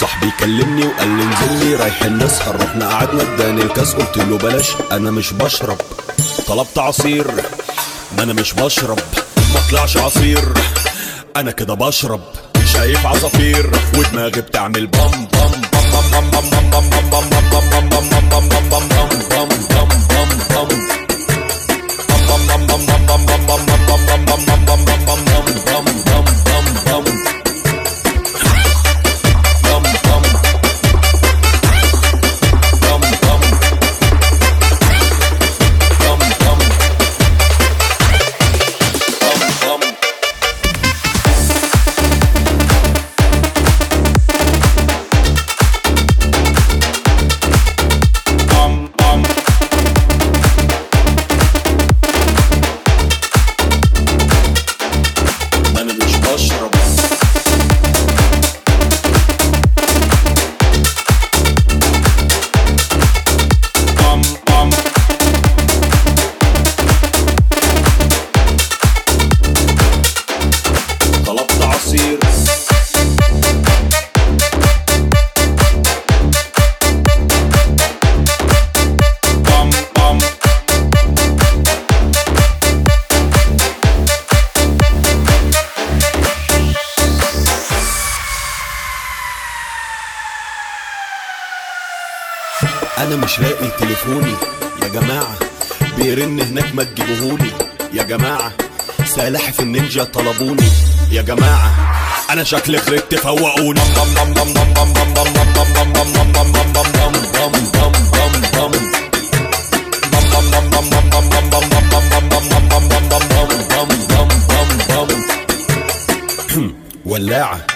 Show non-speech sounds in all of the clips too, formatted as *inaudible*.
صاحبي كلمني وقال لي انزل لي رايحين نسهر رحنا قعدنا اداني الكاس قلت له بلاش أنا مش بشرب طلبت عصير ما أنا مش بشرب ما طلعش عصير أنا كده بشرب شايف عصافير ودماغي بتعمل بام بام بام بام بام بام بام بام بام بام بام أنا مش لاقي تليفوني. يا جماعة بيرن هناك ما تجيبوهولي. يا جماعة سلاحف النينجا طلبوني. يا جماعة أنا شكلي خرجت فوقوني *clears throat* ولاعة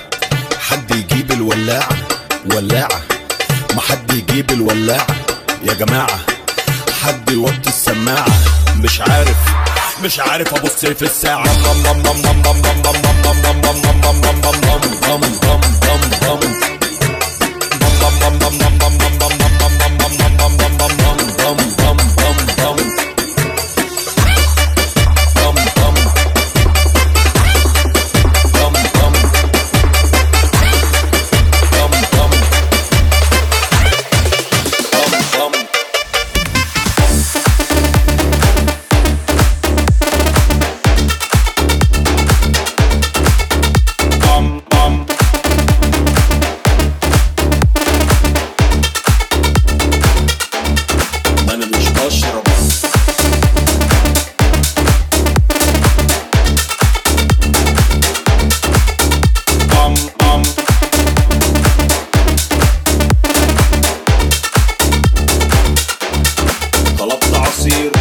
حد يجيب الولاعة؟ ولاعة. ما حد يجيب الولاعة يا جماعة حد يوطي السماعة مش عارف مش عارف ابص في الساعة بم بم بم بم بم طلبت عصير.